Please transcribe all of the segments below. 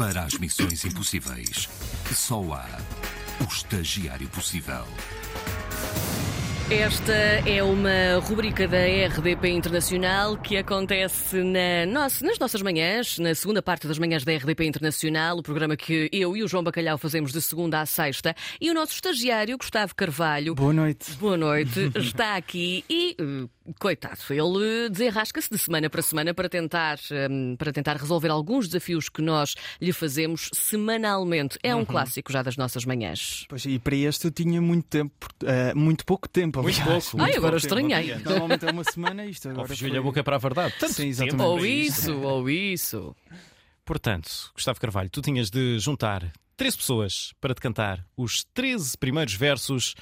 Para as missões impossíveis, só há o estagiário possível. Esta é uma rubrica da RDP Internacional que acontece na nossa- nas nossas manhãs, na segunda parte das manhãs da RDP Internacional, o programa que eu e o João Bacalhau fazemos de segunda à sexta. E o nosso estagiário, Gustavo Carvalho, Boa noite. boa noite, está aqui e, eh, coitado, ele desenrasca-se de semana para semana para tentar, hum, para tentar resolver alguns desafios que nós lhe fazemos semanalmente. É Uhum. um clássico já das nossas manhãs. Pois, e para este eu tinha muito tempo, eh, muito pouco tempo. Muito aliás. pouco. Ai, Muito agora pouco tempo. estranhei. Normalmente é uma semana isto. Ou Agora foi- a boca para a verdade. Tanto Sim, exatamente. Ou isso, ou isso. Portanto, Gustavo Carvalho, tu tinhas de juntar 13 pessoas para te cantar os 13 primeiros versos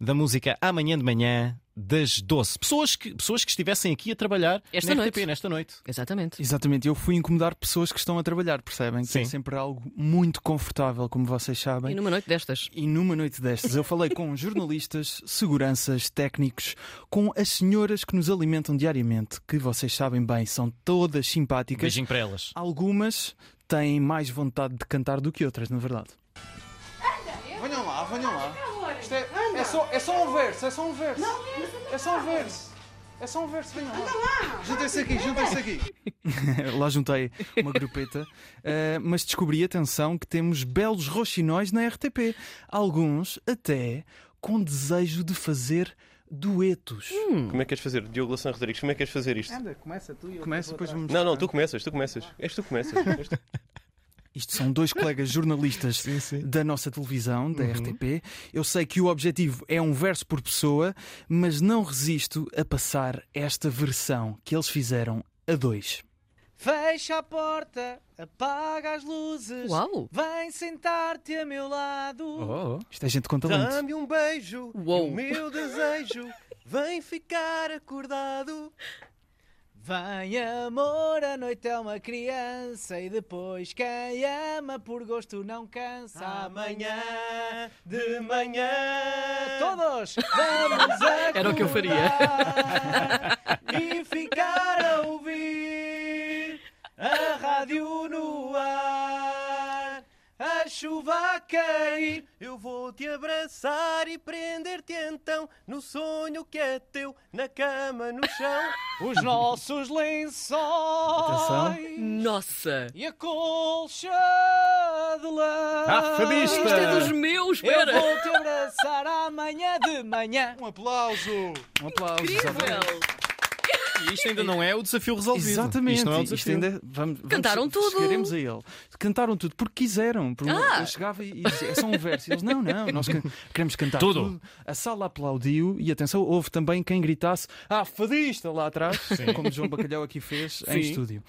da música Amanhã de Manhã das 12. Pessoas que, pessoas que estivessem aqui a trabalhar Esta na noite. RTP nesta noite. Exatamente. Exatamente, eu fui incomodar pessoas que estão a trabalhar, percebem? Que é Sim. sempre algo muito confortável, como vocês E sabem. numa noite destas. E numa noite destas eu falei com jornalistas, seguranças, técnicos, com as senhoras que nos alimentam diariamente, que vocês sabem bem, são todas simpáticas. Beijinho para elas. Algumas têm mais vontade de cantar do que outras, na verdade. Venham lá, venham lá. Isto é, é só, é só um verso, é só um verso. É só um verso. É só um verso, venham lá. Juntem-se aqui, juntem-se aqui. lá juntei uma grupeta, eh, mas descobri, atenção, que temos belos roxinóis na RTP. Alguns até com desejo de fazer duetos. Como é que queres fazer? Diogo Lação Rodrigues, como é que queres fazer isto? Anda, começa tu e eu Começa, depois vamos. Não, não, tu começas, tu começas. És tu que começas. És tu. Isto são dois colegas jornalistas da nossa televisão, da RTP. Eu sei que o objetivo é um verso por pessoa, mas não resisto a passar esta versão que eles fizeram a dois. Fecha a porta, apaga as luzes. Uau! Vem sentar-te a meu lado. Oh, Isto é gente com talento. Dá-me um beijo, Uou. o meu desejo, vem ficar acordado. Vem amor, a noite é uma criança e depois quem ama por gosto não cansa. Amanhã de manhã. todos vamos Era o que eu faria. acordar e ficar chuva a cair. Eu vou te abraçar e prender-te então no sonho que é teu, na cama, no chão. Os nossos lençóis Nossa! e a colcha de lã. Ah, fadista! Isto é dos meus, Eu espera! vou te abraçar amanhã de manhã. Um aplauso! Um aplauso! Incrível! E isto ainda não é o desafio resolvido. Exatamente, Isto não é o isto desafio. ainda vamos, vamos- Cantaram tudo. Chegaremos a ele. Cantaram tudo porque quiseram. Porque Ah. Eu chegava e dizia, é só um verso. E eles, não, não, nós que- queremos cantar Tudo. tudo. A sala aplaudiu e atenção, houve também quem gritasse, ah, fadista lá atrás, como o João Bacalhau aqui fez em Sim. estúdio.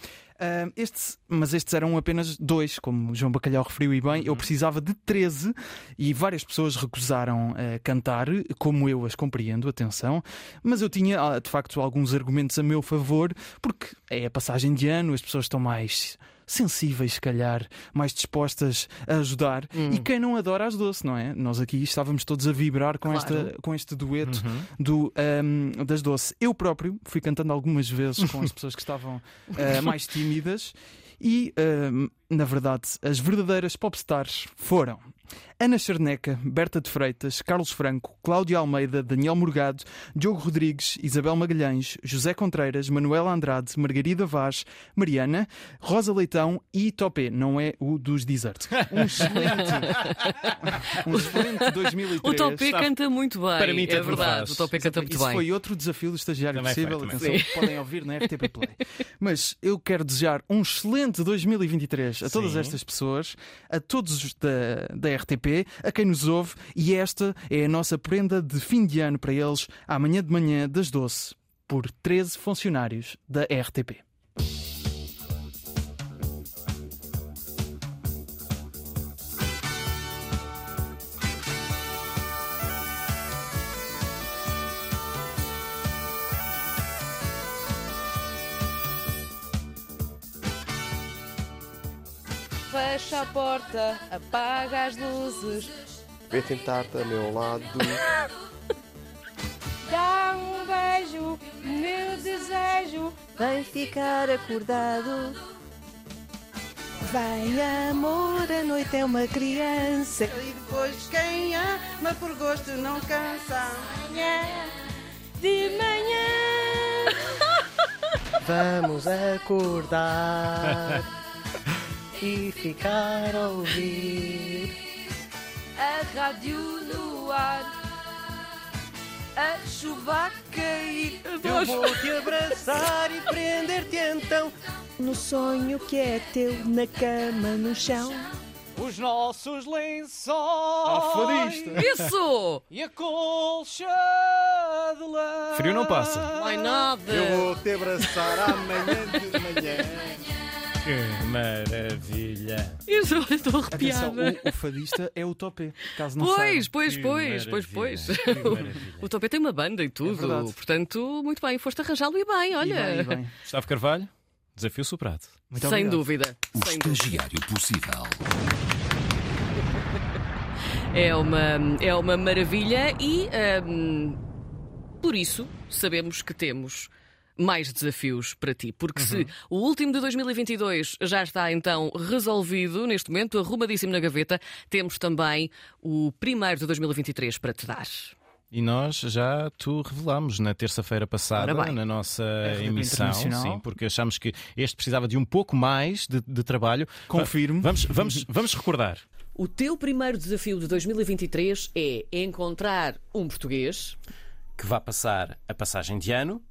Estes, mas estes eram apenas dois, como o João Bacalhau referiu e bem. Eu precisava de 13 e várias pessoas recusaram ah, cantar, como eu as compreendo, atenção. Mas eu tinha, ah, de facto, alguns argumentos a meu favor, porque é a passagem de ano, as pessoas estão mais sensíveis, se calhar, mais dispostas a ajudar. E quem não adora ajudou-se, não é? Nós aqui estávamos todos a vibrar com, Claro. esta, com este dueto do, ahm, das doce. Eu próprio fui cantando algumas vezes com as pessoas que estavam ah, mais tímidas. E, ahm, na verdade, as verdadeiras popstars foram Ana Charneca, Berta de Freitas, Carlos Franco, Cláudio Almeida, Daniel Morgado, Diogo Rodrigues, Isabel Magalhães, José Contreiras, Manuela Andrade, Margarida Vaz, Mariana, Rosa Leitão e Topé, não é o dos Desert. Um excelente, um excelente 2003. O Topé canta muito bem. Para mim, é verdade. faz. O Topé canta muito Isso bem. foi outro desafio do estagiário Também foi, possível. também Atenção, podem ouvir na RTP Play. Mas eu quero desejar um excelente 2023 a todas Sim. estas pessoas, a todos os da, da RTP, a quem nos ouve, e esta é a nossa prenda de fim de ano para eles, amanhã de manhã, das doce, por 13 funcionários da RTP. Fecha a porta, apaga as luzes. Vem tentar-te a meu lado. Dá um beijo, meu desejo. Vem ficar acordado. Vem amor, a noite é uma criança. E depois quem ama por gosto não cansa. De manhã. Vamos acordar e ficar a ouvir. A rádio no ar. A chuva a cair. Eu vou te abraçar e prender-te então. No sonho que é teu, na cama, no chão. Os nossos lençóis. Isso! E a colcha de lã. Frio não passa. Ai, nada! vou te abraçar amanhã de manhã. Que maravilha. Isso, eu estou Atenção, arrepiada. o, o fadista é o Topé, caso não Pois, saibam. pois, Que pois, pois, pois. O Topé tem uma banda e tudo. verdade. Portanto, muito bem, foste arranjá-lo e bem, E olha. bem, e bem. Gustavo Carvalho, desafio superado. Muito Sem obrigado. dúvida. O Sem dúvida. estagiário possível. É uma, é uma maravilha e hum, por isso sabemos que temos mais desafios para ti. Porque se o último de 2022 já está então resolvido, neste momento, arrumadíssimo na gaveta, temos também o primeiro de 2023 para te dar. E nós já tu revelámos na terça-feira passada, na nossa emissão, sim, porque achamos que este precisava de um pouco mais de, de trabalho. Confirmo. Vamos, vamos, vamos recordar. O teu primeiro desafio de 2023 é encontrar um português Que vá passar a passagem de ano.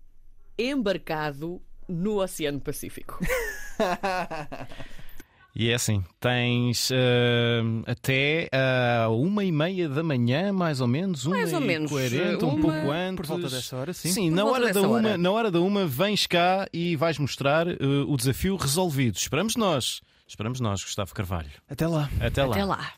Embarcado no Oceano Pacífico. E é assim, tens ah, até ah, uma e meia da manhã, mais ou menos, uma Mais ou e menos, quarenta, um uma- pouco antes. Por volta dessa hora, sim. Sim, Por na hora, da uma, hora. na hora da uma vens cá e vais mostrar ah, o desafio resolvido. Esperamos nós. Esperamos nós, Gustavo Carvalho. Até lá. Até lá. Até lá.